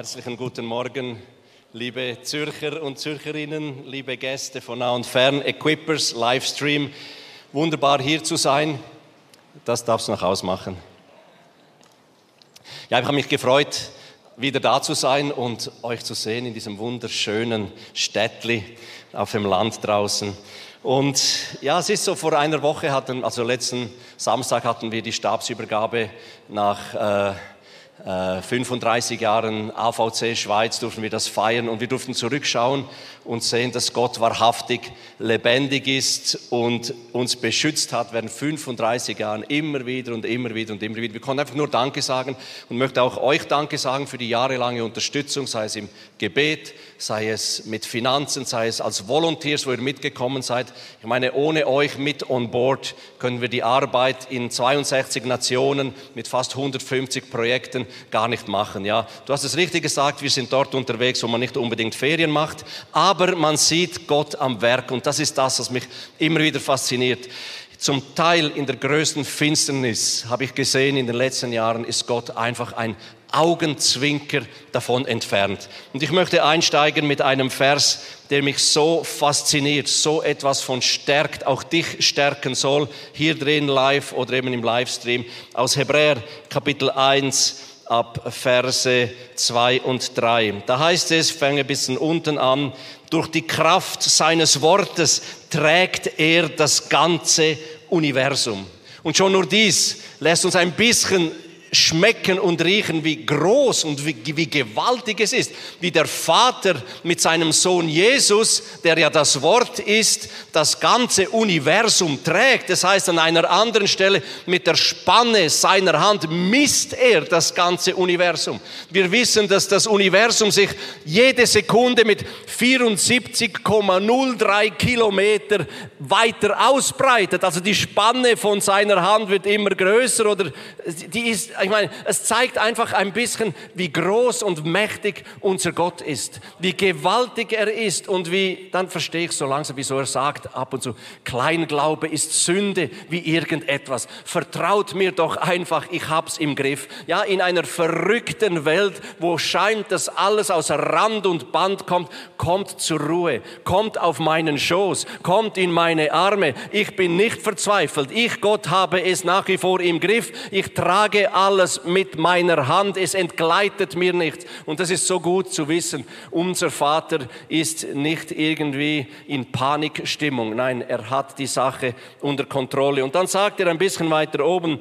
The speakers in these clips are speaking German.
Herzlichen guten Morgen, liebe Zürcher und Zürcherinnen, liebe Gäste von nah und fern, Equippers, Livestream. Wunderbar hier zu sein. Das darfst du noch ausmachen. Ja, ich habe mich gefreut, wieder da zu sein und euch zu sehen in diesem wunderschönen Städtli auf dem Land draußen. Und ja, es ist so, vor einer Woche hatten, also letzten Samstag hatten wir die Stabsübergabe nach äh, 35 äh, Jahren AVC Schweiz durften wir das feiern und wir durften zurückschauen und sehen, dass Gott wahrhaftig lebendig ist und uns beschützt hat während 35 Jahren immer wieder und immer wieder und immer wieder. Wir konnten einfach nur Danke sagen und möchte auch euch Danke sagen für die jahrelange Unterstützung, sei es im Gebet, sei es mit Finanzen, sei es als Volunteers, wo ihr mitgekommen seid. Ich meine, ohne euch mit on board können wir die Arbeit in 62 Nationen mit fast 150 Projekten gar nicht machen. Ja, du hast es richtig gesagt, wir sind dort unterwegs, wo man nicht unbedingt Ferien macht, aber man sieht Gott am Werk und das ist das, was mich immer wieder fasziniert. Zum Teil in der größten Finsternis habe ich gesehen in den letzten Jahren ist Gott einfach ein Augenzwinker davon entfernt. Und ich möchte einsteigen mit einem Vers, der mich so fasziniert, so etwas von stärkt, auch dich stärken soll, hier drin live oder eben im Livestream, aus Hebräer Kapitel 1 ab Verse 2 und 3. Da heißt es, fange ein bisschen unten an, durch die Kraft seines Wortes trägt er das ganze Universum. Und schon nur dies lässt uns ein bisschen schmecken und riechen, wie groß und wie, wie gewaltig es ist, wie der Vater mit seinem Sohn Jesus, der ja das Wort ist, das ganze Universum trägt. Das heißt an einer anderen Stelle, mit der Spanne seiner Hand misst er das ganze Universum. Wir wissen, dass das Universum sich jede Sekunde mit 74,03 Kilometer weiter ausbreitet. Also die Spanne von seiner Hand wird immer größer oder die ist ich meine, es zeigt einfach ein bisschen, wie groß und mächtig unser Gott ist, wie gewaltig er ist und wie, dann verstehe ich so langsam, wieso er sagt ab und zu, Kleinglaube ist Sünde wie irgendetwas. Vertraut mir doch einfach, ich hab's im Griff. Ja, in einer verrückten Welt, wo scheint, dass alles aus Rand und Band kommt, kommt zur Ruhe, kommt auf meinen Schoß, kommt in meine Arme. Ich bin nicht verzweifelt. Ich, Gott, habe es nach wie vor im Griff. Ich trage alles alles mit meiner Hand, es entgleitet mir nicht. Und das ist so gut zu wissen. Unser Vater ist nicht irgendwie in Panikstimmung. Nein, er hat die Sache unter Kontrolle. Und dann sagt er ein bisschen weiter oben,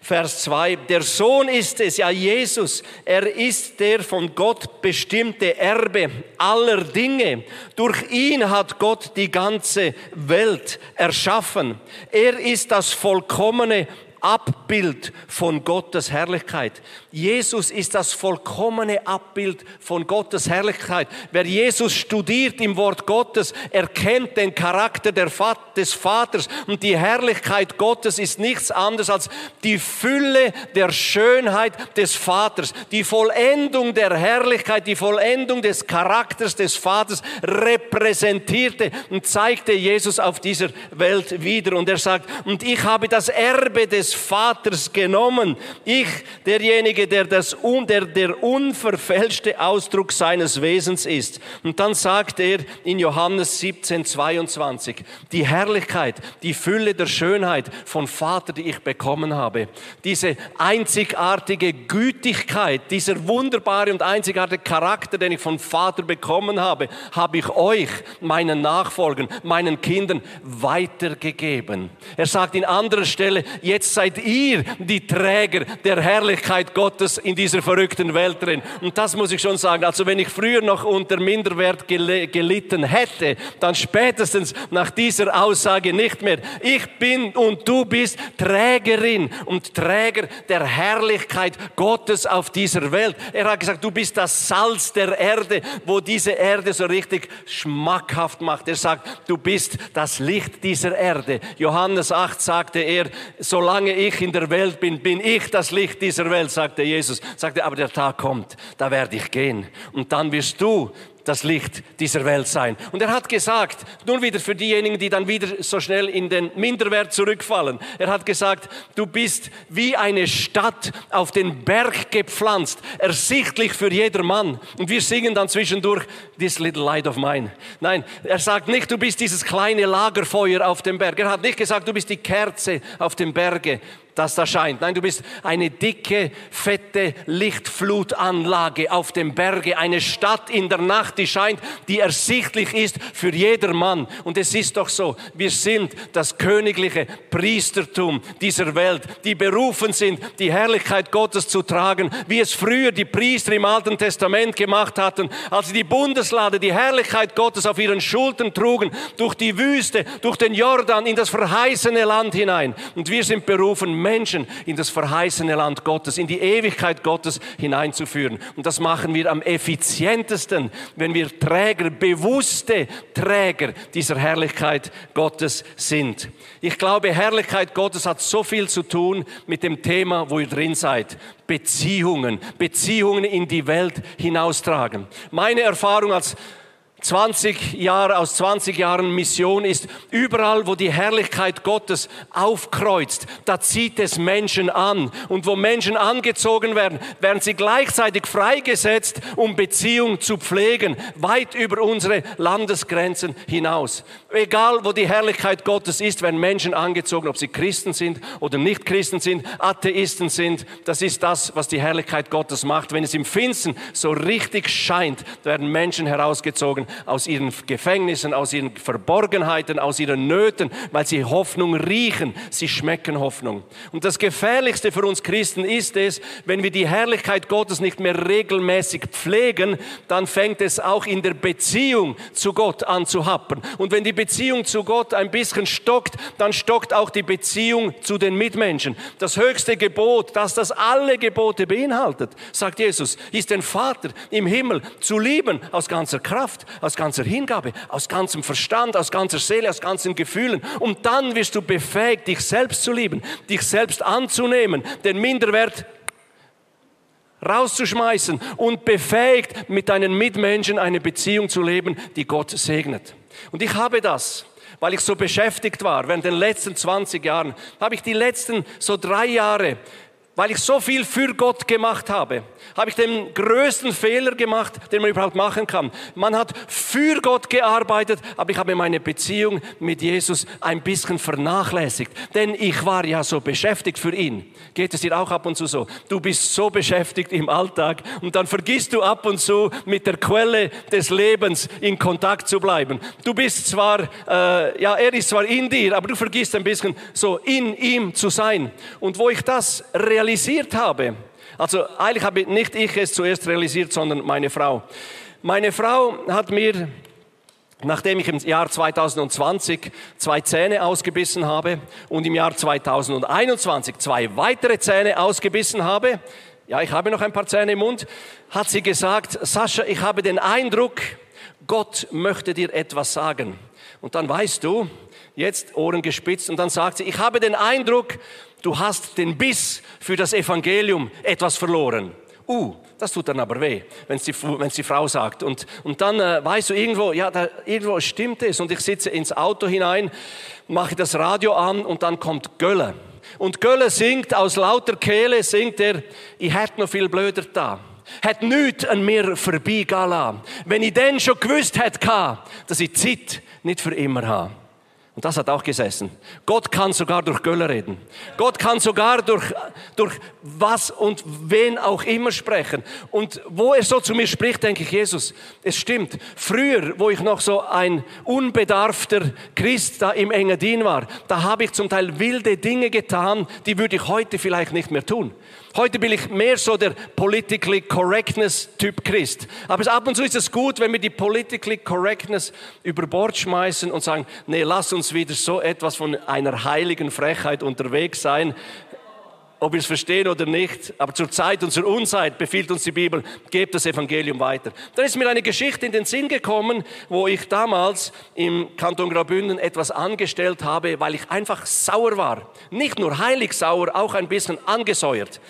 Vers 2, der Sohn ist es, ja Jesus, er ist der von Gott bestimmte Erbe aller Dinge. Durch ihn hat Gott die ganze Welt erschaffen. Er ist das vollkommene Abbild von Gottes Herrlichkeit. Jesus ist das vollkommene Abbild von Gottes Herrlichkeit. Wer Jesus studiert im Wort Gottes, erkennt den Charakter des Vaters und die Herrlichkeit Gottes ist nichts anderes als die Fülle der Schönheit des Vaters, die Vollendung der Herrlichkeit, die Vollendung des Charakters des Vaters repräsentierte und zeigte Jesus auf dieser Welt wieder. Und er sagt, und ich habe das Erbe des Vaters genommen. Ich, derjenige, der, das, der der unverfälschte Ausdruck seines Wesens ist. Und dann sagt er in Johannes 17, 22, die Herrlichkeit, die Fülle der Schönheit von Vater, die ich bekommen habe, diese einzigartige Gütigkeit, dieser wunderbare und einzigartige Charakter, den ich von Vater bekommen habe, habe ich euch, meinen Nachfolgern, meinen Kindern weitergegeben. Er sagt in anderer Stelle, jetzt seid ihr die Träger der Herrlichkeit Gottes in dieser verrückten Welt drin. Und das muss ich schon sagen. Also wenn ich früher noch unter Minderwert gelitten hätte, dann spätestens nach dieser Aussage nicht mehr. Ich bin und du bist Trägerin und Träger der Herrlichkeit Gottes auf dieser Welt. Er hat gesagt, du bist das Salz der Erde, wo diese Erde so richtig schmackhaft macht. Er sagt, du bist das Licht dieser Erde. Johannes 8 sagte er, solange ich in der Welt bin, bin ich das Licht dieser Welt, sagte Jesus, sagte, aber der Tag kommt, da werde ich gehen. Und dann wirst du das Licht dieser Welt sein. Und er hat gesagt, nur wieder für diejenigen, die dann wieder so schnell in den Minderwert zurückfallen, er hat gesagt, du bist wie eine Stadt auf den Berg gepflanzt, ersichtlich für jeder Mann. Und wir singen dann zwischendurch, this little light of mine. Nein, er sagt nicht, du bist dieses kleine Lagerfeuer auf dem Berg. Er hat nicht gesagt, du bist die Kerze auf dem Berge das da scheint. Nein, du bist eine dicke, fette Lichtflutanlage auf dem Berge, eine Stadt in der Nacht, die scheint, die ersichtlich ist für jedermann. Und es ist doch so, wir sind das königliche Priestertum dieser Welt, die berufen sind, die Herrlichkeit Gottes zu tragen, wie es früher die Priester im Alten Testament gemacht hatten, als sie die Bundeslade, die Herrlichkeit Gottes auf ihren Schultern trugen, durch die Wüste, durch den Jordan in das verheißene Land hinein. Und wir sind berufen, Menschen in das verheißene Land Gottes, in die Ewigkeit Gottes hineinzuführen. Und das machen wir am effizientesten, wenn wir Träger, bewusste Träger dieser Herrlichkeit Gottes sind. Ich glaube, Herrlichkeit Gottes hat so viel zu tun mit dem Thema, wo ihr drin seid. Beziehungen, Beziehungen in die Welt hinaustragen. Meine Erfahrung als 20 Jahre, aus 20 Jahren Mission ist, überall, wo die Herrlichkeit Gottes aufkreuzt, da zieht es Menschen an. Und wo Menschen angezogen werden, werden sie gleichzeitig freigesetzt, um Beziehung zu pflegen, weit über unsere Landesgrenzen hinaus. Egal, wo die Herrlichkeit Gottes ist, werden Menschen angezogen, ob sie Christen sind oder nicht Christen sind, Atheisten sind. Das ist das, was die Herrlichkeit Gottes macht. Wenn es im Finsten so richtig scheint, werden Menschen herausgezogen aus ihren Gefängnissen, aus ihren Verborgenheiten, aus ihren Nöten, weil sie Hoffnung riechen. Sie schmecken Hoffnung. Und das Gefährlichste für uns Christen ist es, wenn wir die Herrlichkeit Gottes nicht mehr regelmäßig pflegen, dann fängt es auch in der Beziehung zu Gott an zu happen. Und wenn die Beziehung zu Gott ein bisschen stockt, dann stockt auch die Beziehung zu den Mitmenschen. Das höchste Gebot, das das alle Gebote beinhaltet, sagt Jesus, ist den Vater im Himmel zu lieben aus ganzer Kraft, aus ganzer Hingabe, aus ganzem Verstand, aus ganzer Seele, aus ganzen Gefühlen. Und dann wirst du befähigt, dich selbst zu lieben, dich selbst anzunehmen, den Minderwert rauszuschmeißen und befähigt, mit deinen Mitmenschen eine Beziehung zu leben, die Gott segnet. Und ich habe das weil ich so beschäftigt war während den letzten 20 Jahren, habe ich die letzten so drei Jahre weil ich so viel für Gott gemacht habe, habe ich den größten Fehler gemacht, den man überhaupt machen kann. Man hat für Gott gearbeitet, aber ich habe meine Beziehung mit Jesus ein bisschen vernachlässigt. Denn ich war ja so beschäftigt für ihn. Geht es dir auch ab und zu so? Du bist so beschäftigt im Alltag und dann vergisst du ab und zu mit der Quelle des Lebens in Kontakt zu bleiben. Du bist zwar, äh, ja, er ist zwar in dir, aber du vergisst ein bisschen so in ihm zu sein. Und wo ich das realisiere, realisiert habe, also eigentlich habe nicht ich es zuerst realisiert, sondern meine Frau. Meine Frau hat mir, nachdem ich im Jahr 2020 zwei Zähne ausgebissen habe und im Jahr 2021 zwei weitere Zähne ausgebissen habe, ja, ich habe noch ein paar Zähne im Mund, hat sie gesagt, Sascha, ich habe den Eindruck, Gott möchte dir etwas sagen. Und dann weißt du, jetzt Ohren gespitzt, und dann sagt sie, ich habe den Eindruck, du hast den Biss für das Evangelium etwas verloren. Uh, das tut dann aber weh, wenn es die, wenn's die Frau sagt. Und, und dann äh, weißt du irgendwo, ja, da, irgendwo stimmt es. Und ich sitze ins Auto hinein, mache das Radio an und dann kommt Gölle. Und Gölle singt aus lauter Kehle, singt er, ich hätte noch viel blöder da. Hat nichts an mir vorbeigehen Wenn ich denn schon gewusst hätte, dass ich Zeit nicht für immer habe. Und das hat auch gesessen. Gott kann sogar durch Göller reden. Gott kann sogar durch, durch was und wen auch immer sprechen. Und wo er so zu mir spricht, denke ich, Jesus, es stimmt. Früher, wo ich noch so ein unbedarfter Christ da im Engadin war, da habe ich zum Teil wilde Dinge getan, die würde ich heute vielleicht nicht mehr tun. Heute bin ich mehr so der politically correctness Typ Christ. Aber ab und zu ist es gut, wenn wir die politically correctness über Bord schmeißen und sagen, nee, lass uns wieder so etwas von einer heiligen Frechheit unterwegs sein. Ob wir es verstehen oder nicht, aber zur Zeit und zur Unzeit befiehlt uns die Bibel, gebt das Evangelium weiter. Dann ist mir eine Geschichte in den Sinn gekommen, wo ich damals im Kanton Graubünden etwas angestellt habe, weil ich einfach sauer war. Nicht nur heilig sauer, auch ein bisschen angesäuert.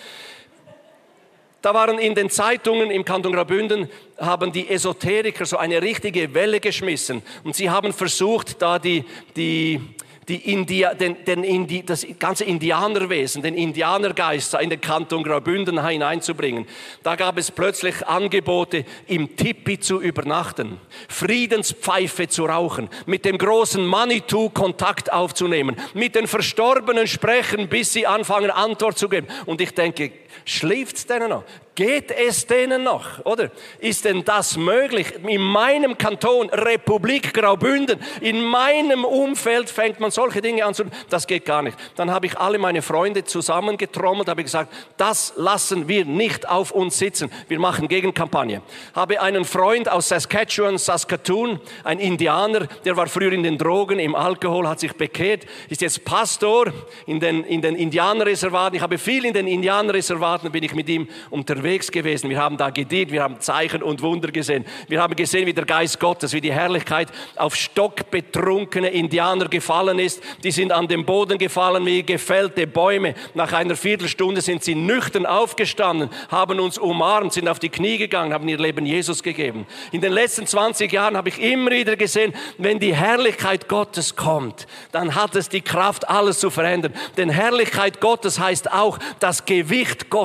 Da waren in den Zeitungen im Kanton Graubünden, haben die Esoteriker so eine richtige Welle geschmissen. Und sie haben versucht, da die, die, die India, den, den Indi, das ganze Indianerwesen, den Indianergeist in den Kanton Graubünden hineinzubringen. Da gab es plötzlich Angebote, im Tipi zu übernachten, Friedenspfeife zu rauchen, mit dem großen Manitou Kontakt aufzunehmen, mit den Verstorbenen sprechen, bis sie anfangen Antwort zu geben. Und ich denke, schläft's denen noch? Geht es denen noch, oder? Ist denn das möglich? In meinem Kanton, Republik Graubünden, in meinem Umfeld fängt man solche Dinge an zu, das geht gar nicht. Dann habe ich alle meine Freunde zusammengetrommelt, habe gesagt, das lassen wir nicht auf uns sitzen. Wir machen Gegenkampagne. Habe einen Freund aus Saskatchewan, Saskatoon, ein Indianer, der war früher in den Drogen, im Alkohol, hat sich bekehrt, ist jetzt Pastor in den, in den Indianerreservaten. Ich habe viel in den Indianerreservaten, bin ich mit ihm unterwegs gewesen. Wir haben da gedient, wir haben Zeichen und Wunder gesehen. Wir haben gesehen, wie der Geist Gottes, wie die Herrlichkeit auf stockbetrunkene Indianer gefallen ist. Die sind an den Boden gefallen wie gefällte Bäume. Nach einer Viertelstunde sind sie nüchtern aufgestanden, haben uns umarmt, sind auf die Knie gegangen, haben ihr Leben Jesus gegeben. In den letzten 20 Jahren habe ich immer wieder gesehen, wenn die Herrlichkeit Gottes kommt, dann hat es die Kraft, alles zu verändern. Denn Herrlichkeit Gottes heißt auch das Gewicht Gottes,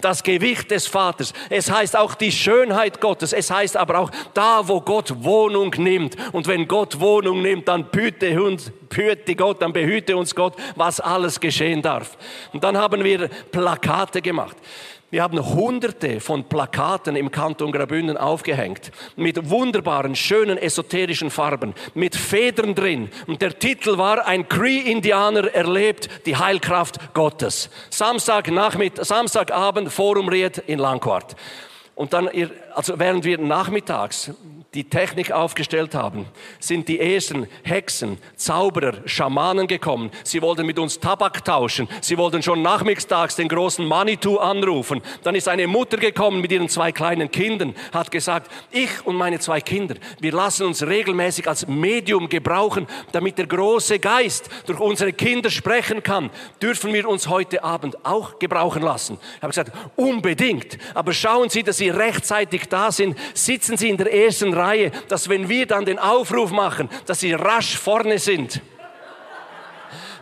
das Gewicht des des Vaters. Es heißt auch die Schönheit Gottes. Es heißt aber auch da, wo Gott Wohnung nimmt. Und wenn Gott Wohnung nimmt, dann behüte uns, behüte Gott, dann behüte uns Gott, was alles geschehen darf. Und dann haben wir Plakate gemacht. Wir haben hunderte von Plakaten im Kanton Graubünden aufgehängt, mit wunderbaren, schönen, esoterischen Farben, mit Federn drin. Und der Titel war, ein Cree-Indianer erlebt die Heilkraft Gottes. Samstag Nachmittag, Samstagabend, Forum Ried in Langquart. Und dann, also während wir nachmittags die Technik aufgestellt haben, sind die ersten Hexen, Zauberer, Schamanen gekommen. Sie wollten mit uns Tabak tauschen. Sie wollten schon nachmittags den großen Manitou anrufen. Dann ist eine Mutter gekommen mit ihren zwei kleinen Kindern, hat gesagt, ich und meine zwei Kinder, wir lassen uns regelmäßig als Medium gebrauchen, damit der große Geist durch unsere Kinder sprechen kann. Dürfen wir uns heute Abend auch gebrauchen lassen? Ich habe gesagt, unbedingt. Aber schauen Sie, dass Sie rechtzeitig da sind. Sitzen Sie in der ersten Reihe, dass wenn wir dann den Aufruf machen, dass sie rasch vorne sind.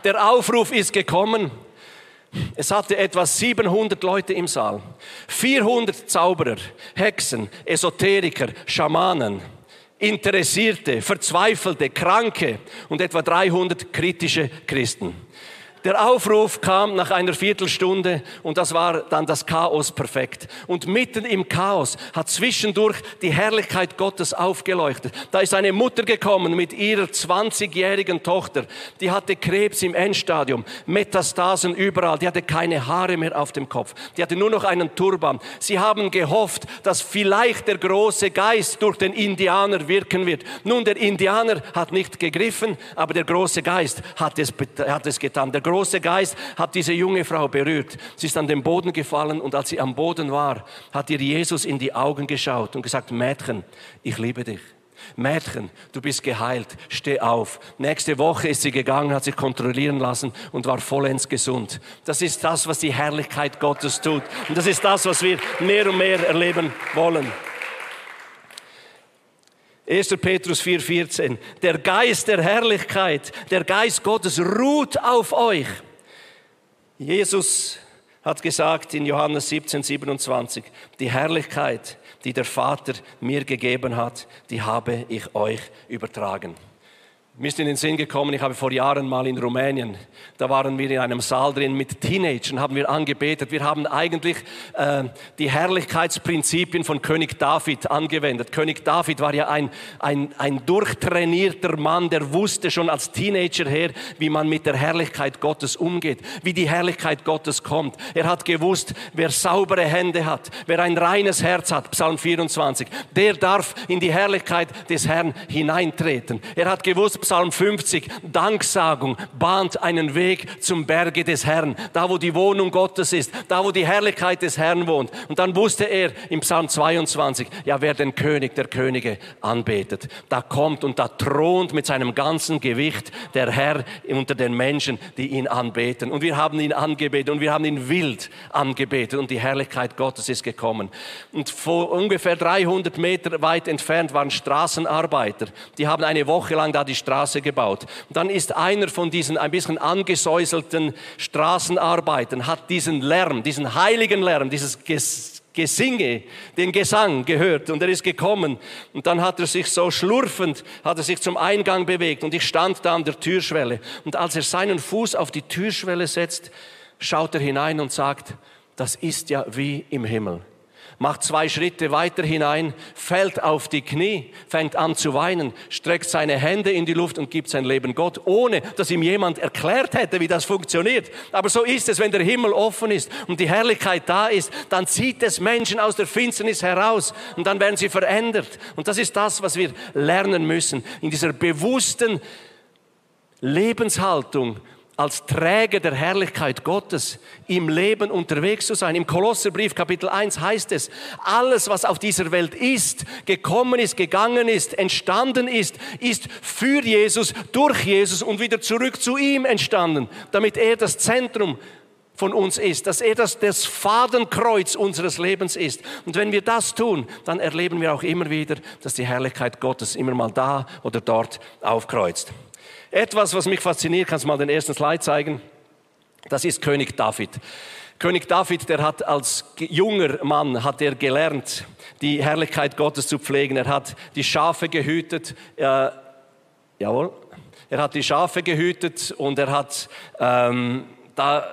Der Aufruf ist gekommen. Es hatte etwa 700 Leute im Saal. 400 Zauberer, Hexen, Esoteriker, Schamanen, Interessierte, Verzweifelte, Kranke und etwa 300 kritische Christen. Der Aufruf kam nach einer Viertelstunde und das war dann das Chaos perfekt. Und mitten im Chaos hat zwischendurch die Herrlichkeit Gottes aufgeleuchtet. Da ist eine Mutter gekommen mit ihrer 20-jährigen Tochter. Die hatte Krebs im Endstadium, Metastasen überall. Die hatte keine Haare mehr auf dem Kopf. Die hatte nur noch einen Turban. Sie haben gehofft, dass vielleicht der große Geist durch den Indianer wirken wird. Nun, der Indianer hat nicht gegriffen, aber der große Geist hat es, hat es getan. Der große Geist hat diese junge Frau berührt. Sie ist an den Boden gefallen und als sie am Boden war, hat ihr Jesus in die Augen geschaut und gesagt, Mädchen, ich liebe dich. Mädchen, du bist geheilt, steh auf. Nächste Woche ist sie gegangen, hat sich kontrollieren lassen und war vollends gesund. Das ist das, was die Herrlichkeit Gottes tut. Und das ist das, was wir mehr und mehr erleben wollen. 1. Petrus 4,14. Der Geist der Herrlichkeit, der Geist Gottes ruht auf euch. Jesus hat gesagt in Johannes 17, 27, die Herrlichkeit, die der Vater mir gegeben hat, die habe ich euch übertragen. Mir ist in den Sinn gekommen, ich habe vor Jahren mal in Rumänien, da waren wir in einem Saal drin mit Teenagern, haben wir angebetet. Wir haben eigentlich äh, die Herrlichkeitsprinzipien von König David angewendet. König David war ja ein, ein, ein durchtrainierter Mann, der wusste schon als Teenager her, wie man mit der Herrlichkeit Gottes umgeht, wie die Herrlichkeit Gottes kommt. Er hat gewusst, wer saubere Hände hat, wer ein reines Herz hat, Psalm 24, der darf in die Herrlichkeit des Herrn hineintreten. Er hat gewusst, Psalm 50, Danksagung bahnt einen Weg zum Berge des Herrn, da wo die Wohnung Gottes ist, da wo die Herrlichkeit des Herrn wohnt. Und dann wusste er im Psalm 22, ja, wer den König der Könige anbetet, da kommt und da thront mit seinem ganzen Gewicht der Herr unter den Menschen, die ihn anbeten. Und wir haben ihn angebetet und wir haben ihn wild angebetet und die Herrlichkeit Gottes ist gekommen. Und vor ungefähr 300 Meter weit entfernt waren Straßenarbeiter. Die haben eine Woche lang da die Straße gebaut. Und dann ist einer von diesen ein bisschen angesäuselten Straßenarbeitern, hat diesen Lärm, diesen heiligen Lärm, dieses Gesinge, den Gesang gehört. Und er ist gekommen. Und dann hat er sich so schlurfend, hat er sich zum Eingang bewegt. Und ich stand da an der Türschwelle. Und als er seinen Fuß auf die Türschwelle setzt, schaut er hinein und sagt, das ist ja wie im Himmel macht zwei Schritte weiter hinein, fällt auf die Knie, fängt an zu weinen, streckt seine Hände in die Luft und gibt sein Leben Gott, ohne dass ihm jemand erklärt hätte, wie das funktioniert. Aber so ist es, wenn der Himmel offen ist und die Herrlichkeit da ist, dann zieht es Menschen aus der Finsternis heraus und dann werden sie verändert. Und das ist das, was wir lernen müssen, in dieser bewussten Lebenshaltung als Träger der Herrlichkeit Gottes im Leben unterwegs zu sein. Im Kolosserbrief Kapitel 1 heißt es, alles, was auf dieser Welt ist, gekommen ist, gegangen ist, entstanden ist, ist für Jesus, durch Jesus und wieder zurück zu ihm entstanden, damit er das Zentrum von uns ist, dass er das, das Fadenkreuz unseres Lebens ist. Und wenn wir das tun, dann erleben wir auch immer wieder, dass die Herrlichkeit Gottes immer mal da oder dort aufkreuzt. Etwas, was mich fasziniert, kannst du mal den ersten Slide zeigen? Das ist König David. König David, der hat als junger Mann, hat er gelernt, die Herrlichkeit Gottes zu pflegen. Er hat die Schafe gehütet, äh, jawohl, er hat die Schafe gehütet und er hat ähm, da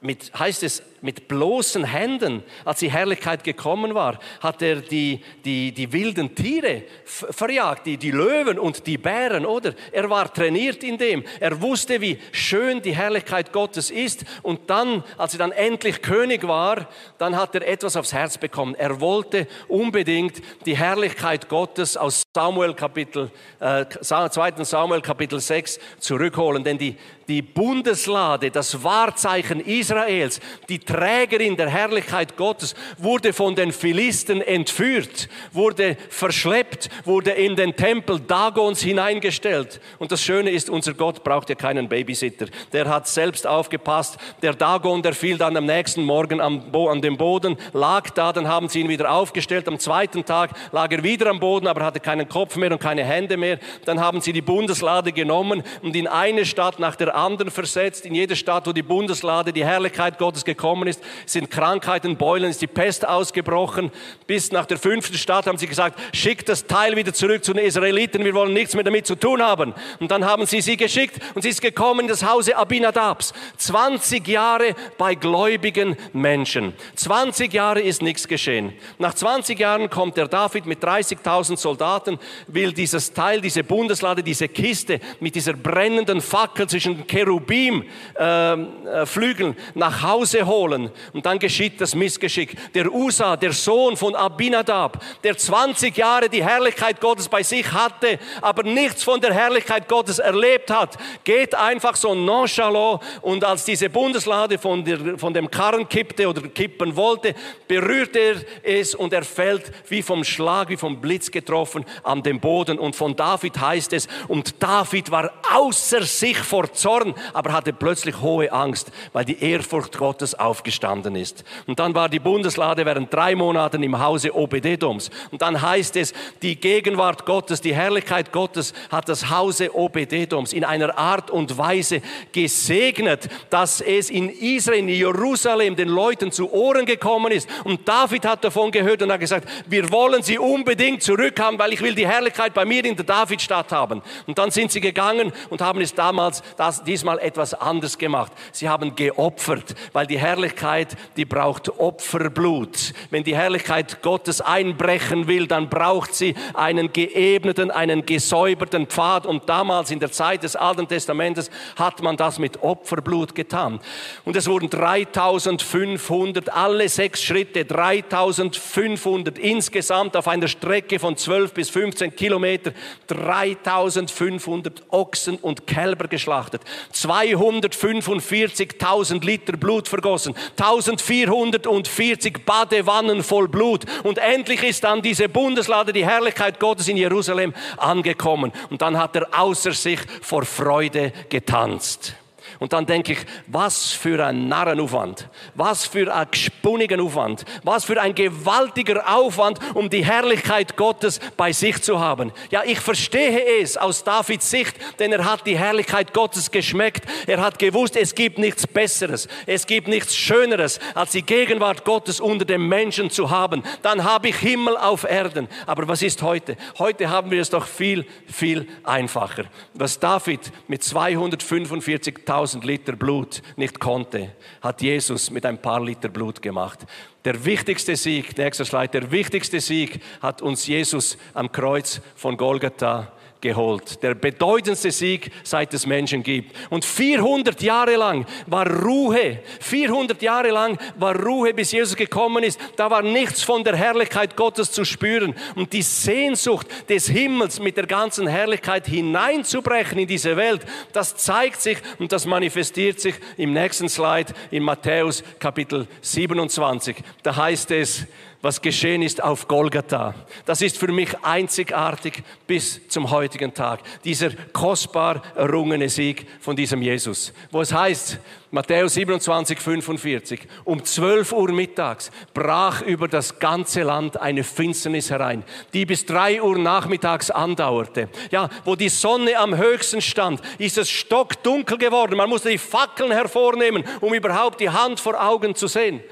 mit, heißt es, mit bloßen Händen, als die Herrlichkeit gekommen war, hat er die, die, die wilden Tiere verjagt, die, die Löwen und die Bären, oder? Er war trainiert in dem. Er wusste, wie schön die Herrlichkeit Gottes ist. Und dann, als er dann endlich König war, dann hat er etwas aufs Herz bekommen. Er wollte unbedingt die Herrlichkeit Gottes aus Samuel Kapitel, äh, 2. Samuel Kapitel 6 zurückholen. Denn die, die Bundeslade, das Wahrzeichen Israels, die Trägerin der Herrlichkeit Gottes, wurde von den Philisten entführt, wurde verschleppt, wurde in den Tempel Dagons hineingestellt. Und das Schöne ist, unser Gott braucht ja keinen Babysitter. Der hat selbst aufgepasst. Der Dagon, der fiel dann am nächsten Morgen am, an dem Boden, lag da, dann haben sie ihn wieder aufgestellt. Am zweiten Tag lag er wieder am Boden, aber hatte keinen Kopf mehr und keine Hände mehr. Dann haben sie die Bundeslade genommen und in eine Stadt nach der anderen versetzt. In jede Stadt, wo die Bundeslade, die Herrlichkeit Gottes gekommen gekommen ist, sind Krankheiten, Beulen, ist die Pest ausgebrochen. Bis nach der fünften Stadt haben sie gesagt, schickt das Teil wieder zurück zu den Israeliten, wir wollen nichts mehr damit zu tun haben. Und dann haben sie sie geschickt und sie ist gekommen in das Hause Abinadabs. 20 Jahre bei gläubigen Menschen. 20 Jahre ist nichts geschehen. Nach 20 Jahren kommt der David mit 30.000 Soldaten, will dieses Teil, diese Bundeslade, diese Kiste mit dieser brennenden Fackel zwischen Cherubim ähm, äh, Flügeln nach Hause holen wollen. Und dann geschieht das Missgeschick. Der Usa, der Sohn von Abinadab, der 20 Jahre die Herrlichkeit Gottes bei sich hatte, aber nichts von der Herrlichkeit Gottes erlebt hat, geht einfach so nonchalant und als diese Bundeslade von, der, von dem Karren kippte oder kippen wollte, berührt er es und er fällt wie vom Schlag, wie vom Blitz getroffen an den Boden. Und von David heißt es, und David war außer sich vor Zorn, aber hatte plötzlich hohe Angst, weil die Ehrfurcht Gottes auf aufgestanden ist. Und dann war die Bundeslade während drei Monaten im Hause Obededoms. Und dann heißt es, die Gegenwart Gottes, die Herrlichkeit Gottes hat das Hause Obededoms in einer Art und Weise gesegnet, dass es in Israel, in Jerusalem den Leuten zu Ohren gekommen ist. Und David hat davon gehört und hat gesagt, wir wollen sie unbedingt zurückhaben, weil ich will die Herrlichkeit bei mir in der Davidstadt haben. Und dann sind sie gegangen und haben es damals, das, diesmal etwas anders gemacht. Sie haben geopfert, weil die Herrlichkeit Herrlichkeit, die braucht Opferblut. Wenn die Herrlichkeit Gottes einbrechen will, dann braucht sie einen geebneten, einen gesäuberten Pfad. Und damals in der Zeit des Alten Testamentes hat man das mit Opferblut getan. Und es wurden 3500, alle sechs Schritte, 3500 insgesamt auf einer Strecke von 12 bis 15 Kilometer, 3500 Ochsen und Kälber geschlachtet, 245.000 Liter Blut vergossen, 1440 Badewannen voll Blut. Und endlich ist dann diese Bundeslade, die Herrlichkeit Gottes in Jerusalem angekommen. Und dann hat er außer sich vor Freude getanzt. Und dann denke ich, was für ein Narrenaufwand, was für ein gespunnigen Aufwand, was für ein gewaltiger Aufwand, um die Herrlichkeit Gottes bei sich zu haben. Ja, ich verstehe es aus Davids Sicht, denn er hat die Herrlichkeit Gottes geschmeckt. Er hat gewusst, es gibt nichts Besseres, es gibt nichts Schöneres, als die Gegenwart Gottes unter den Menschen zu haben. Dann habe ich Himmel auf Erden. Aber was ist heute? Heute haben wir es doch viel, viel einfacher. Was David mit 245.000 1000 Liter Blut nicht konnte, hat Jesus mit ein paar Liter Blut gemacht. Der wichtigste Sieg, nächster Slide, der wichtigste Sieg hat uns Jesus am Kreuz von Golgatha geholt. Der bedeutendste Sieg, seit es Menschen gibt. Und 400 Jahre lang war Ruhe. 400 Jahre lang war Ruhe, bis Jesus gekommen ist. Da war nichts von der Herrlichkeit Gottes zu spüren. Und die Sehnsucht des Himmels mit der ganzen Herrlichkeit hineinzubrechen in diese Welt, das zeigt sich und das manifestiert sich im nächsten Slide in Matthäus Kapitel 27. Da heißt es, was geschehen ist auf Golgatha. Das ist für mich einzigartig bis zum heutigen Tag. Dieser kostbar errungene Sieg von diesem Jesus. Wo es heißt, Matthäus 27, 45, um 12 Uhr mittags brach über das ganze Land eine Finsternis herein, die bis 3 Uhr nachmittags andauerte. Ja, wo die Sonne am höchsten stand, ist es stockdunkel geworden. Man musste die Fackeln hervornehmen, um überhaupt die Hand vor Augen zu sehen.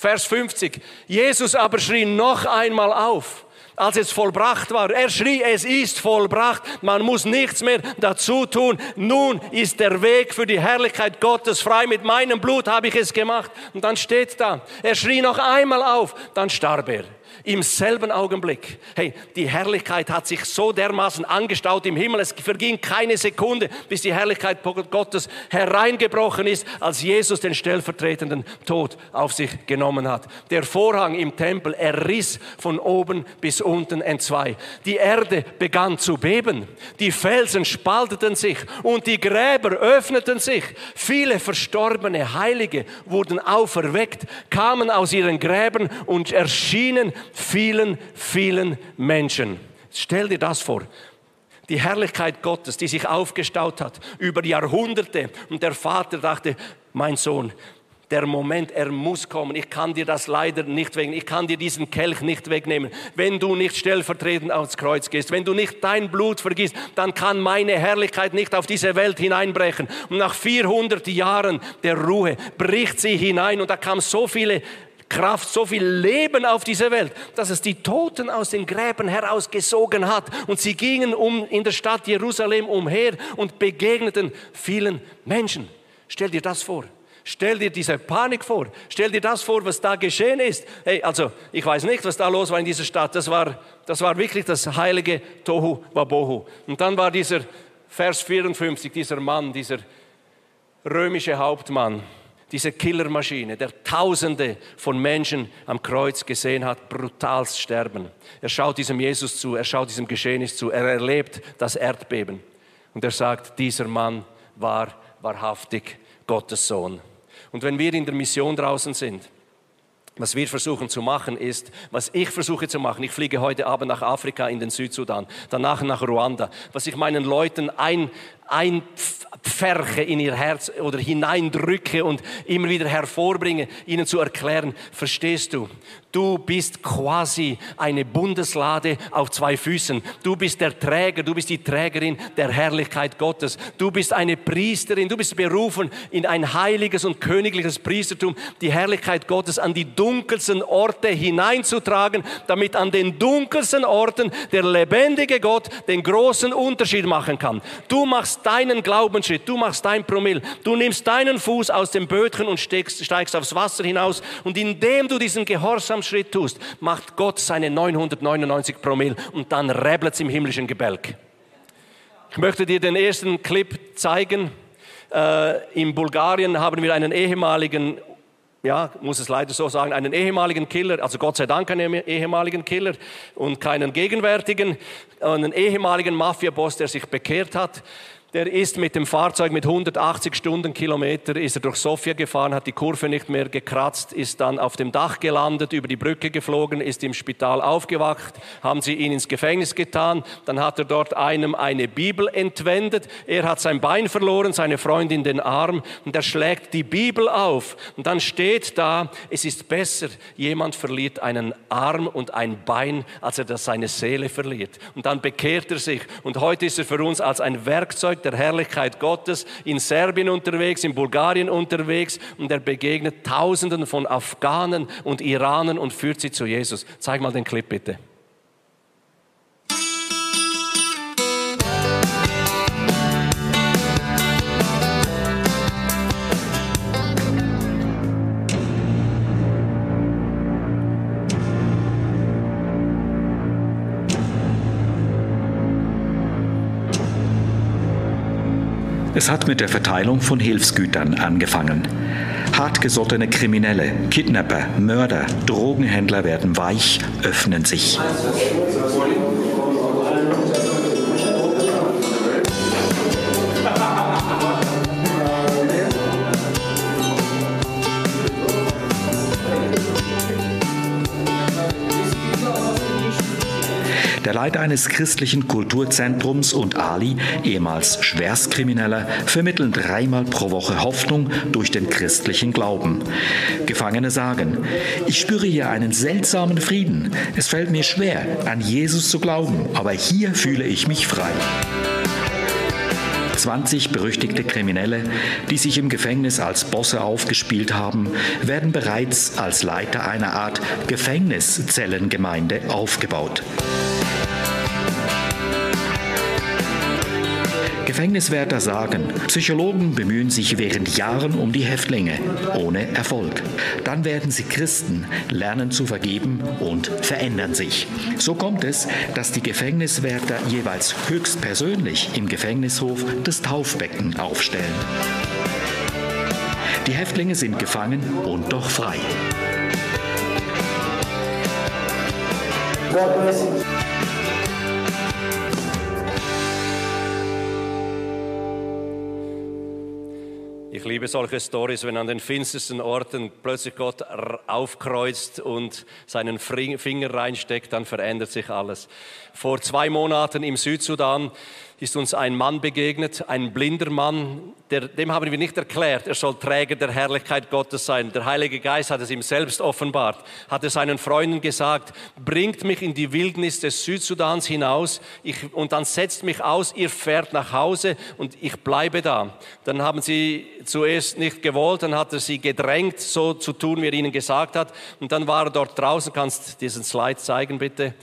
Vers 50. Jesus aber schrie noch einmal auf, als es vollbracht war. Er schrie, es ist vollbracht. Man muss nichts mehr dazu tun. Nun ist der Weg für die Herrlichkeit Gottes frei. Mit meinem Blut habe ich es gemacht. Und dann steht da, er schrie noch einmal auf, dann starb er im selben Augenblick. Hey, die Herrlichkeit hat sich so dermaßen angestaut im Himmel. Es verging keine Sekunde, bis die Herrlichkeit Gottes hereingebrochen ist, als Jesus den stellvertretenden Tod auf sich genommen hat. Der Vorhang im Tempel erriss von oben bis unten entzwei. Die Erde begann zu beben. Die Felsen spalteten sich und die Gräber öffneten sich. Viele verstorbene Heilige wurden auferweckt, kamen aus ihren Gräbern und erschienen vielen, vielen Menschen. Stell dir das vor. Die Herrlichkeit Gottes, die sich aufgestaut hat über Jahrhunderte. Und der Vater dachte, mein Sohn, der Moment, er muss kommen. Ich kann dir das leider nicht wegnehmen. Ich kann dir diesen Kelch nicht wegnehmen. Wenn du nicht stellvertretend aufs Kreuz gehst, wenn du nicht dein Blut vergisst, dann kann meine Herrlichkeit nicht auf diese Welt hineinbrechen. Und nach 400 Jahren der Ruhe bricht sie hinein und da kam so viele Kraft, so viel Leben auf diese Welt, dass es die Toten aus den Gräben herausgesogen hat. Und sie gingen um in der Stadt Jerusalem umher und begegneten vielen Menschen. Stell dir das vor. Stell dir diese Panik vor. Stell dir das vor, was da geschehen ist. Hey, also, ich weiß nicht, was da los war in dieser Stadt. Das war, das war wirklich das heilige Tohu Wabohu. Und dann war dieser Vers 54, dieser Mann, dieser römische Hauptmann, diese Killermaschine, der Tausende von Menschen am Kreuz gesehen hat, brutal sterben. Er schaut diesem Jesus zu, er schaut diesem Geschehnis zu, er erlebt das Erdbeben. Und er sagt, dieser Mann war wahrhaftig Gottes Sohn. Und wenn wir in der Mission draußen sind, was wir versuchen zu machen ist, was ich versuche zu machen, ich fliege heute Abend nach Afrika in den Südsudan, danach nach Ruanda, was ich meinen Leuten ein, einpferche in ihr Herz oder hineindrücke und immer wieder hervorbringe, ihnen zu erklären, verstehst du, du bist quasi eine Bundeslade auf zwei Füßen. Du bist der Träger, du bist die Trägerin der Herrlichkeit Gottes. Du bist eine Priesterin, du bist berufen in ein heiliges und königliches Priestertum, die Herrlichkeit Gottes an die dunkelsten Orte hineinzutragen, damit an den dunkelsten Orten der lebendige Gott den großen Unterschied machen kann. Du machst machst deinen Glaubensschritt, du machst dein Promille, du nimmst deinen Fuß aus dem Bötchen und steigst, steigst aufs Wasser hinaus und indem du diesen Gehorsamschritt tust, macht Gott seine 999 Promille und dann rebelt es im himmlischen Gebälk. Ich möchte dir den ersten Clip zeigen. Äh, in Bulgarien haben wir einen ehemaligen ja, muss es leider so sagen, einen ehemaligen Killer, also Gott sei Dank einen ehemaligen Killer und keinen gegenwärtigen, einen ehemaligen Mafiaboss, der sich bekehrt hat. Der ist mit dem Fahrzeug mit 180 Stundenkilometer ist er durch Sofia gefahren, hat die Kurve nicht mehr gekratzt, ist dann auf dem Dach gelandet, über die Brücke geflogen, ist im Spital aufgewacht, haben sie ihn ins Gefängnis getan, dann hat er dort einem eine Bibel entwendet, er hat sein Bein verloren, seine Freundin den Arm und er schlägt die Bibel auf. Und dann steht da, es ist besser, jemand verliert einen Arm und ein Bein, als er das seine Seele verliert. Und dann bekehrt er sich. Und heute ist er für uns als ein Werkzeug der Herrlichkeit Gottes in Serbien unterwegs, in Bulgarien unterwegs und er begegnet Tausenden von Afghanen und Iranern und führt sie zu Jesus. Zeig mal den Clip bitte. Es hat mit der Verteilung von Hilfsgütern angefangen. Hartgesottene Kriminelle, Kidnapper, Mörder, Drogenhändler werden weich, öffnen sich. Der Leiter eines christlichen Kulturzentrums und Ali, ehemals Schwerstkrimineller, vermitteln dreimal pro Woche Hoffnung durch den christlichen Glauben. Gefangene sagen, ich spüre hier einen seltsamen Frieden. Es fällt mir schwer, an Jesus zu glauben, aber hier fühle ich mich frei. 20 berüchtigte Kriminelle, die sich im Gefängnis als Bosse aufgespielt haben, werden bereits als Leiter einer Art Gefängniszellengemeinde aufgebaut. Gefängniswärter sagen, Psychologen bemühen sich während Jahren um die Häftlinge, ohne Erfolg. Dann werden sie Christen, lernen zu vergeben und verändern sich. So kommt es, dass die Gefängniswärter jeweils höchstpersönlich im Gefängnishof das Taufbecken aufstellen. Die Häftlinge sind gefangen und doch frei. God bless you. Ich liebe solche Stories, wenn an den finstersten Orten plötzlich Gott aufkreuzt und seinen Finger reinsteckt, dann verändert sich alles. Vor zwei Monaten im Südsudan ist uns ein Mann begegnet, ein blinder Mann, der, dem haben wir nicht erklärt, er soll Träger der Herrlichkeit Gottes sein. Der Heilige Geist hat es ihm selbst offenbart, hat er seinen Freunden gesagt, bringt mich in die Wildnis des Südsudans hinaus ich, und dann setzt mich aus, ihr fährt nach Hause und ich bleibe da. Dann haben sie zuerst nicht gewollt, dann hat er sie gedrängt, so zu tun, wie er ihnen gesagt hat. Und dann war er dort draußen, kannst diesen Slide zeigen bitte.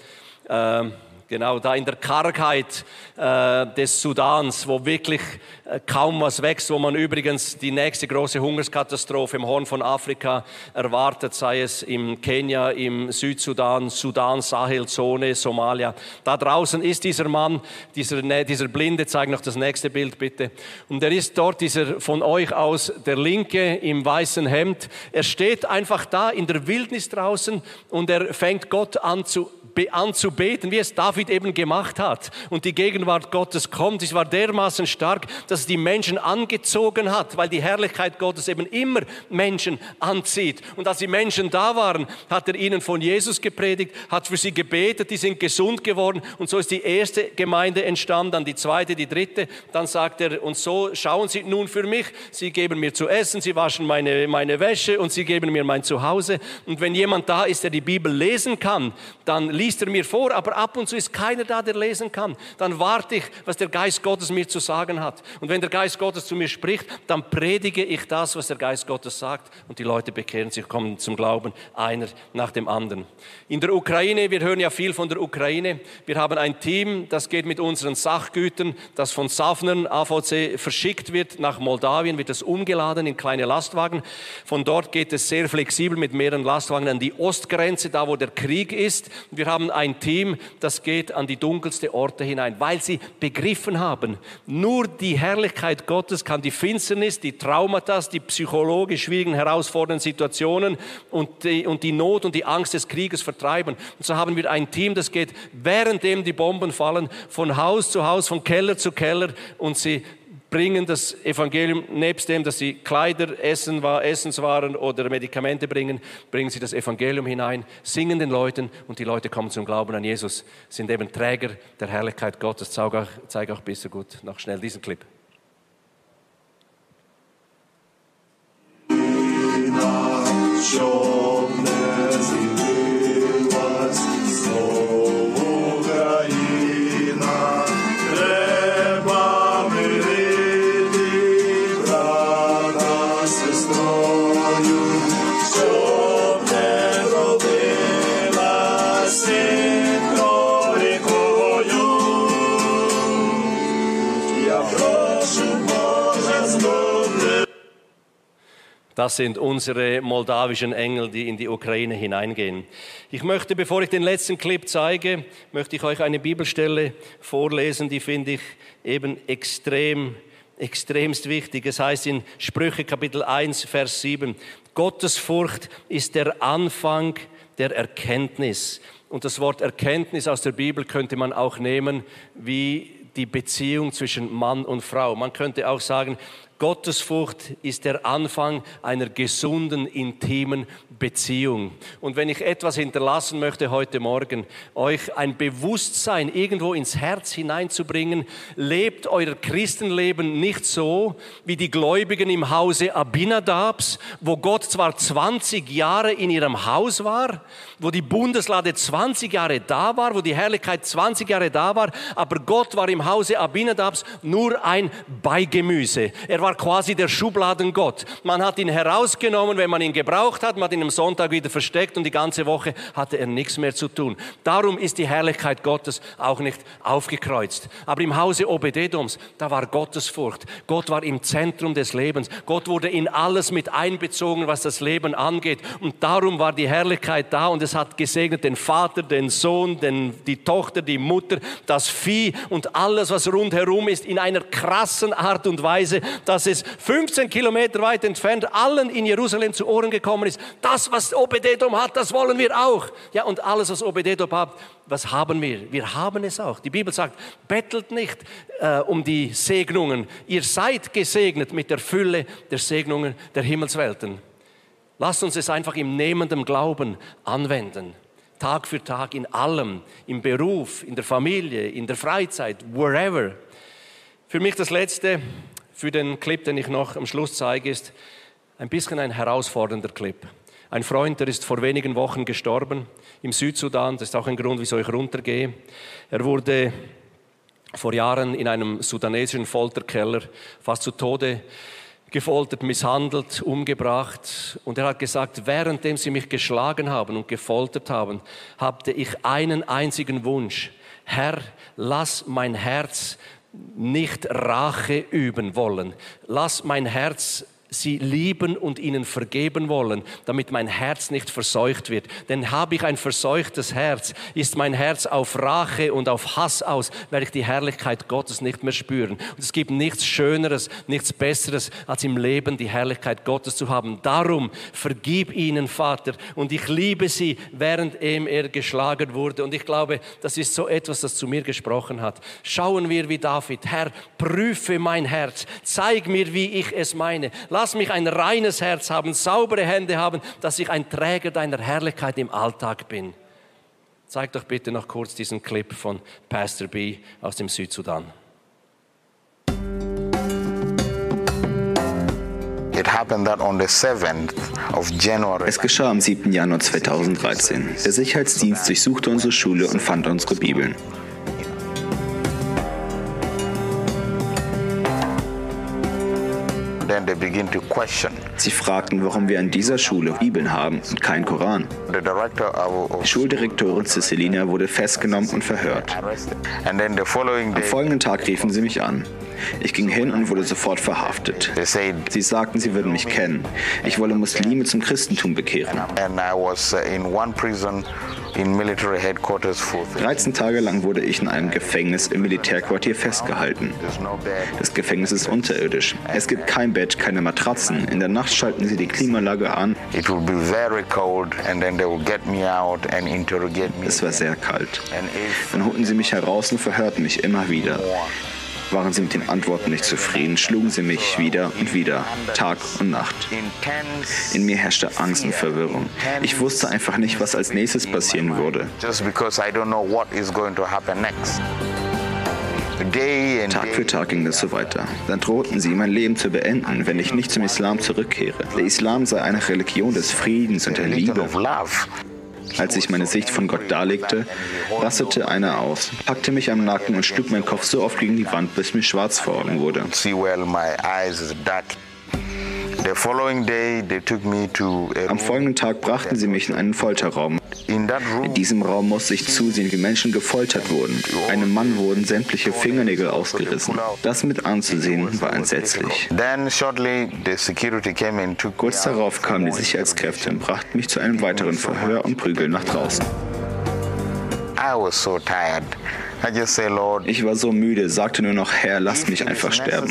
Ähm, Genau, da in der Kargheit äh, des Sudans, wo wirklich äh, kaum was wächst, wo man übrigens die nächste große Hungerskatastrophe im Horn von Afrika erwartet, sei es im Kenia, im Südsudan, Sudan, Sahelzone, Somalia. Da draußen ist dieser Mann, dieser, dieser Blinde, zeig noch das nächste Bild bitte. Und er ist dort, dieser von euch aus, der Linke im weißen Hemd. Er steht einfach da in der Wildnis draußen und er fängt Gott an zu anzubeten, wie es David eben gemacht hat. Und die Gegenwart Gottes kommt. Es war dermaßen stark, dass es die Menschen angezogen hat, weil die Herrlichkeit Gottes eben immer Menschen anzieht. Und als die Menschen da waren, hat er ihnen von Jesus gepredigt, hat für sie gebetet, die sind gesund geworden. Und so ist die erste Gemeinde entstanden, dann die zweite, die dritte. Dann sagt er, und so schauen Sie nun für mich. Sie geben mir zu essen, Sie waschen meine, meine Wäsche und Sie geben mir mein Zuhause. Und wenn jemand da ist, der die Bibel lesen kann, dann liest er mir vor, aber ab und zu ist ist keiner da, der lesen kann, dann warte ich, was der Geist Gottes mir zu sagen hat. Und wenn der Geist Gottes zu mir spricht, dann predige ich das, was der Geist Gottes sagt. Und die Leute bekehren sich, kommen zum Glauben, einer nach dem anderen. In der Ukraine, wir hören ja viel von der Ukraine. Wir haben ein Team, das geht mit unseren Sachgütern, das von Safnern AVC verschickt wird nach Moldawien, wird es umgeladen in kleine Lastwagen. Von dort geht es sehr flexibel mit mehreren Lastwagen an die Ostgrenze, da wo der Krieg ist. Wir haben ein Team, das geht an die dunkelste Orte hinein, weil sie begriffen haben, nur die Herrlichkeit Gottes kann die Finsternis, die Traumata, die psychologisch schwierigen, herausfordernden Situationen und die, und die Not und die Angst des Krieges vertreiben. Und so haben wir ein Team, das geht, währenddem die Bomben fallen, von Haus zu Haus, von Keller zu Keller und sie bringen das Evangelium, nebst dem, dass sie Kleider, Essen, Essenswaren oder Medikamente bringen, bringen sie das Evangelium hinein, singen den Leuten und die Leute kommen zum Glauben an Jesus, sind eben Träger der Herrlichkeit Gottes. Zeige auch, zeig auch bisschen gut noch schnell diesen Clip. Show. Das sind unsere moldawischen Engel, die in die Ukraine hineingehen. Ich möchte, bevor ich den letzten Clip zeige, möchte ich euch eine Bibelstelle vorlesen, die finde ich eben extrem, extremst wichtig. Es heißt in Sprüche Kapitel 1, Vers 7, Gottesfurcht ist der Anfang der Erkenntnis. Und das Wort Erkenntnis aus der Bibel könnte man auch nehmen wie die Beziehung zwischen Mann und Frau. Man könnte auch sagen, Gottesfurcht ist der Anfang einer gesunden, intimen Beziehung. Und wenn ich etwas hinterlassen möchte heute Morgen, euch ein Bewusstsein irgendwo ins Herz hineinzubringen, lebt euer Christenleben nicht so wie die Gläubigen im Hause Abinadabs, wo Gott zwar 20 Jahre in ihrem Haus war, wo die Bundeslade 20 Jahre da war, wo die Herrlichkeit 20 Jahre da war, aber Gott war im Hause Abinadabs nur ein Beigemüse. Er war quasi der Schubladengott. Man hat ihn herausgenommen, wenn man ihn gebraucht hat, man hat ihn am Sonntag wieder versteckt und die ganze Woche hatte er nichts mehr zu tun. Darum ist die Herrlichkeit Gottes auch nicht aufgekreuzt. Aber im Hause Obededoms, da war Gottesfurcht. Gott war im Zentrum des Lebens. Gott wurde in alles mit einbezogen, was das Leben angeht. Und darum war die Herrlichkeit da und es hat gesegnet den Vater, den Sohn, den, die Tochter, die Mutter, das Vieh und alles, was rundherum ist, in einer krassen Art und Weise, dass es 15 Kilometer weit entfernt allen in Jerusalem zu Ohren gekommen ist. Das, was Obededom hat, das wollen wir auch. Ja, und alles, was Obededom hat, was haben wir? Wir haben es auch. Die Bibel sagt, bettelt nicht äh, um die Segnungen. Ihr seid gesegnet mit der Fülle der Segnungen der Himmelswelten. Lasst uns es einfach im nehmenden Glauben anwenden. Tag für Tag in allem, im Beruf, in der Familie, in der Freizeit, wherever. Für mich das Letzte, für den Clip, den ich noch am Schluss zeige, ist ein bisschen ein herausfordernder Clip. Ein Freund, der ist vor wenigen Wochen gestorben im Südsudan. Das ist auch ein Grund, wieso ich runtergehe. Er wurde vor Jahren in einem sudanesischen Folterkeller fast zu Tode gefoltert, misshandelt, umgebracht. Und er hat gesagt, währenddem sie mich geschlagen haben und gefoltert haben, hatte ich einen einzigen Wunsch. Herr, lass mein Herz nicht Rache üben wollen. Lass mein Herz sie lieben und ihnen vergeben wollen, damit mein Herz nicht verseucht wird. Denn habe ich ein verseuchtes Herz, ist mein Herz auf Rache und auf Hass aus, werde ich die Herrlichkeit Gottes nicht mehr spüren. Und es gibt nichts Schöneres, nichts Besseres, als im Leben die Herrlichkeit Gottes zu haben. Darum vergib ihnen, Vater, und ich liebe sie, während er geschlagen wurde. Und ich glaube, das ist so etwas, das zu mir gesprochen hat. Schauen wir wie David, Herr, prüfe mein Herz, zeig mir, wie ich es meine. Lass mich ein reines Herz haben, saubere Hände haben, dass ich ein Träger deiner Herrlichkeit im Alltag bin. Zeig doch bitte noch kurz diesen Clip von Pastor B aus dem Südsudan. Es geschah am 7. Januar 2013. Der Sicherheitsdienst durchsuchte unsere Schule und fand unsere Bibeln. Sie fragten, warum wir an dieser Schule Bibeln haben und keinen Koran. Die Schuldirektorin Cecilina wurde festgenommen und verhört. Am folgenden Tag riefen sie mich an. Ich ging hin und wurde sofort verhaftet. Sie sagten, sie würden mich kennen. Ich wolle Muslime zum Christentum bekehren. 13 Tage lang wurde ich in einem Gefängnis im Militärquartier festgehalten. Das Gefängnis ist unterirdisch. Es gibt kein Bett, keine Matratzen. In der Nacht schalten sie die Klimaanlage an. Es war sehr kalt. Dann holten sie mich heraus und verhörten mich immer wieder. Waren sie mit den Antworten nicht zufrieden, schlugen sie mich wieder und wieder, Tag und Nacht. In mir herrschte Angst und Verwirrung. Ich wusste einfach nicht, was als nächstes passieren würde. Tag für Tag ging das so weiter. Dann drohten sie, mein Leben zu beenden, wenn ich nicht zum Islam zurückkehre. Der Islam sei eine Religion des Friedens und der Liebe. Als ich meine Sicht von Gott darlegte, rastete einer aus, packte mich am Nacken und schlug meinen Kopf so oft gegen die Wand, bis mir schwarz vor Augen wurde. Am folgenden Tag brachten sie mich in einen Folterraum. In diesem Raum musste ich zusehen, wie Menschen gefoltert wurden. Einem Mann wurden sämtliche Fingernägel ausgerissen. Das mit anzusehen war entsetzlich. Kurz darauf kamen die Sicherheitskräfte und brachten mich zu einem weiteren Verhör und Prügel nach draußen. Ich war so müde, sagte nur noch, Herr, lass mich einfach sterben.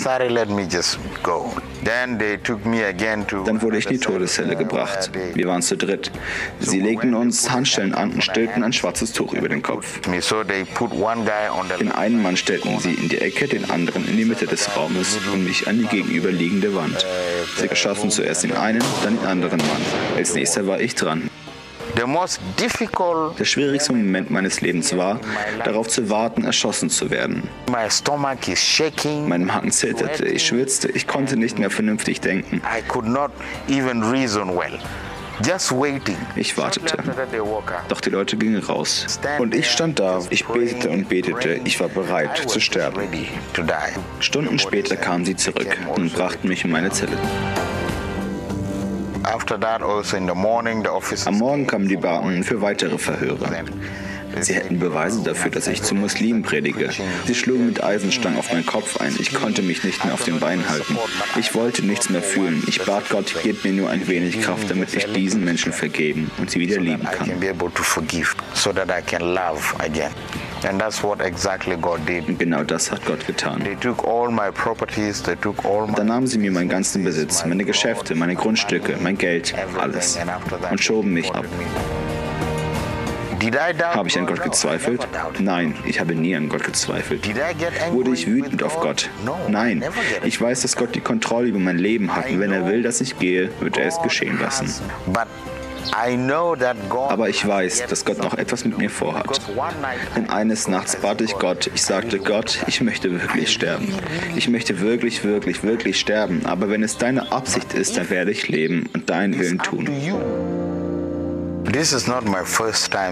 Dann wurde ich in die Todeszelle gebracht. Wir waren zu dritt. Sie legten uns Handschellen an und stellten ein schwarzes Tuch über den Kopf. Den einen Mann stellten sie in die Ecke, den anderen in die Mitte des Raumes und mich an die gegenüberliegende Wand. Sie erschossen zuerst den einen, dann den anderen Mann. Als nächster war ich dran. Der schwierigste Moment meines Lebens war, darauf zu warten, erschossen zu werden. Mein Magen zitterte, ich schwitzte, ich konnte nicht mehr vernünftig denken. Ich wartete. Doch die Leute gingen raus. Und ich stand da. Ich betete und betete. Ich war bereit zu sterben. Stunden später kamen sie zurück und brachten mich in meine Zelle. Also Am Morgen kamen die Beamten für weitere Verhöre. Sie hätten Beweise dafür, dass ich zu Muslimen predige. Sie schlugen mit Eisenstangen auf meinen Kopf ein. Ich konnte mich nicht mehr auf den Beinen halten. Ich wollte nichts mehr fühlen. Ich bat Gott, gib mir nur ein wenig Kraft, damit ich diesen Menschen vergeben und sie wieder lieben kann. Und genau das hat Gott getan. Dann nahmen sie mir meinen ganzen Besitz, meine Geschäfte, meine Grundstücke, mein Geld, alles und schoben mich ab. Habe ich an Gott gezweifelt? Nein, ich habe nie an Gott gezweifelt. Wurde ich wütend auf Gott? Nein, ich weiß, dass Gott die Kontrolle über mein Leben hat und wenn er will, dass ich gehe, wird er es geschehen lassen. Aber ich weiß, dass Gott noch etwas mit mir vorhat. Denn eines Nachts bat ich Gott, ich sagte, Gott, ich möchte wirklich sterben. Ich möchte wirklich, wirklich, wirklich sterben. Aber wenn es deine Absicht ist, dann werde ich leben und deinen Willen tun.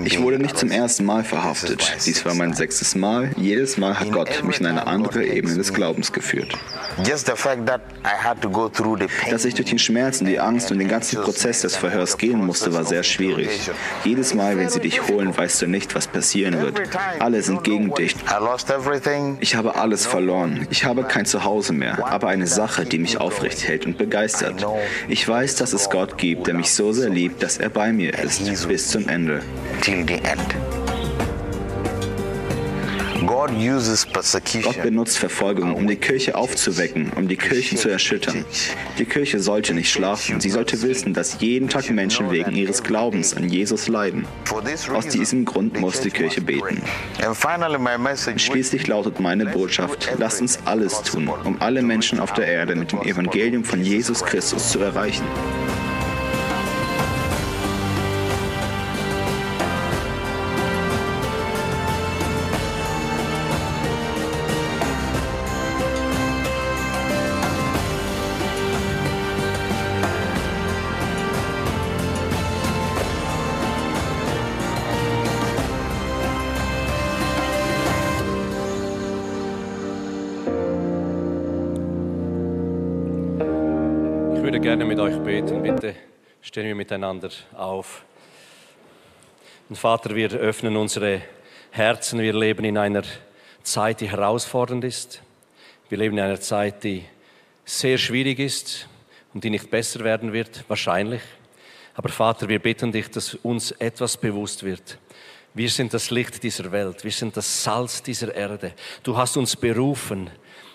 Ich wurde nicht zum ersten Mal verhaftet. Dies war mein sechstes Mal. Jedes Mal hat Gott mich in eine andere Ebene des Glaubens geführt. Dass ich durch den Schmerz und die Angst und den ganzen Prozess des Verhörs gehen musste, war sehr schwierig. Jedes Mal, wenn sie dich holen, weißt du nicht, was passieren wird. Alle sind gegen dich. Ich habe alles verloren. Ich habe kein Zuhause mehr, aber eine Sache, die mich aufrecht hält und begeistert. Ich weiß, dass es Gott gibt, der mich so sehr liebt, dass er bei mir ist bis zum Ende. Gott benutzt Verfolgung, um die Kirche aufzuwecken, um die Kirchen zu erschüttern. Die Kirche sollte nicht schlafen. Sie sollte wissen, dass jeden Tag Menschen wegen ihres Glaubens an Jesus leiden. Aus diesem Grund muss die Kirche beten. Schließlich lautet meine Botschaft, lasst uns alles tun, um alle Menschen auf der Erde mit dem Evangelium von Jesus Christus zu erreichen. Gerne mit euch beten. Bitte stehen wir miteinander auf. Und Vater, wir öffnen unsere Herzen. Wir leben in einer Zeit, die herausfordernd ist. Wir leben in einer Zeit, die sehr schwierig ist und die nicht besser werden wird, wahrscheinlich. Aber Vater, wir bitten dich, dass uns etwas bewusst wird. Wir sind das Licht dieser Welt. Wir sind das Salz dieser Erde. Du hast uns berufen,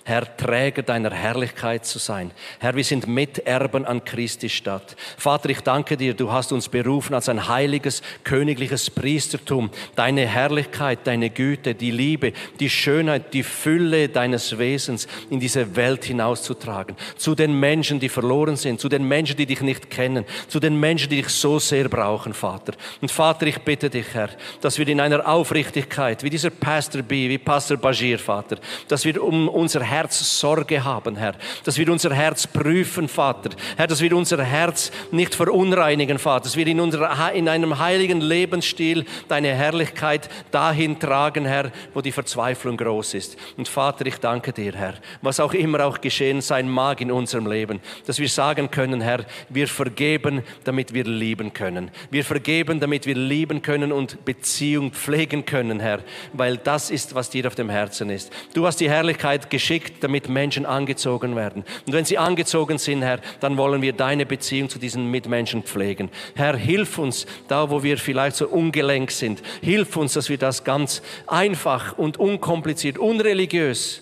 Herr, Träger deiner Herrlichkeit zu sein. Herr, wir sind Miterben an Christi Stadt. Vater, ich danke dir, du hast uns berufen als ein heiliges, königliches Priestertum, deine Herrlichkeit, deine Güte, die Liebe, die Schönheit, die Fülle deines Wesens in diese Welt hinauszutragen. Zu den Menschen, die verloren sind, zu den Menschen, die dich nicht kennen, zu den Menschen, die dich so sehr brauchen, Vater. Und Vater, ich bitte dich, Herr, dass wir in einer Aufrichtigkeit, wie dieser Pastor B, wie Pastor Bashir, Vater, dass wir um unser Herz Herz Sorge haben, Herr. Dass wir unser Herz prüfen, Vater. Herr, dass wir unser Herz nicht verunreinigen, Vater. Dass wir in, unserer, in einem heiligen Lebensstil deine Herrlichkeit dahin tragen, Herr, wo die Verzweiflung groß ist. Und Vater, ich danke dir, Herr, was auch immer auch geschehen sein mag in unserem Leben, dass wir sagen können, Herr, wir vergeben, damit wir lieben können. Wir vergeben, damit wir lieben können und Beziehung pflegen können, Herr, weil das ist, was dir auf dem Herzen ist. Du hast die Herrlichkeit geschickt, geschickt, damit Menschen angezogen werden. Und wenn sie angezogen sind, Herr, dann wollen wir deine Beziehung zu diesen Mitmenschen pflegen. Herr, hilf uns da, wo wir vielleicht so ungelenk sind. Hilf uns, dass wir das ganz einfach und unkompliziert, unreligiös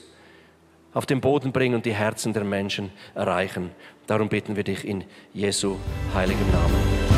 auf den Boden bringen und die Herzen der Menschen erreichen. Darum bitten wir dich in Jesu heiligem Namen.